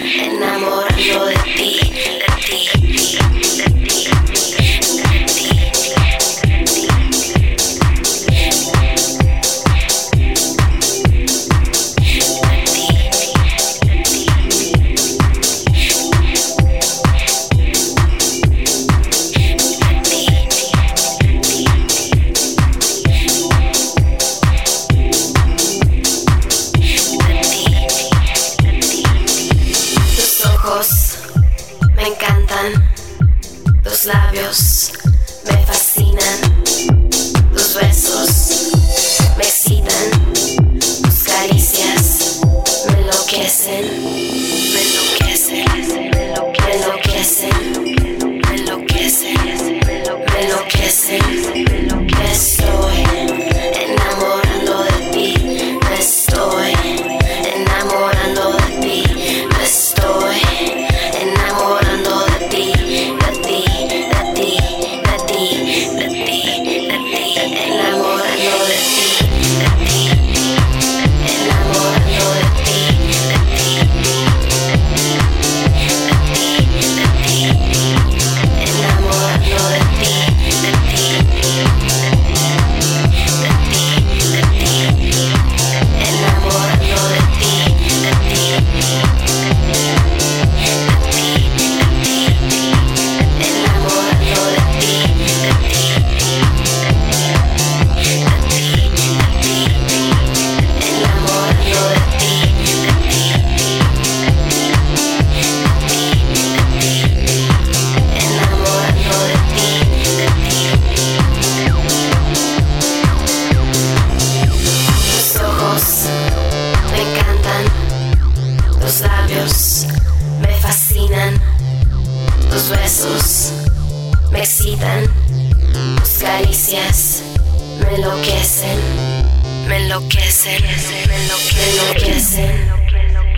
enamorando de ti. Tus labios me fascinan, tus besos me excitan, tus caricias me enloquecen, me enloquecen, me enloquecen, me enloquecen, me enloquecen. Me enloquecen. ojos me fascinan, tus besos me excitan, tus caricias me enloquecen, me enloquecen, me enloquecen, me enloquecen,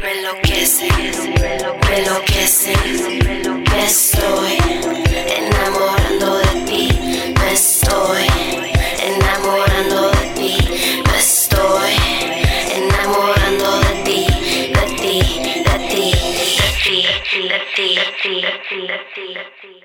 me enloquecen, me enloquecen. Me enloquecen. lati lati lati lati lati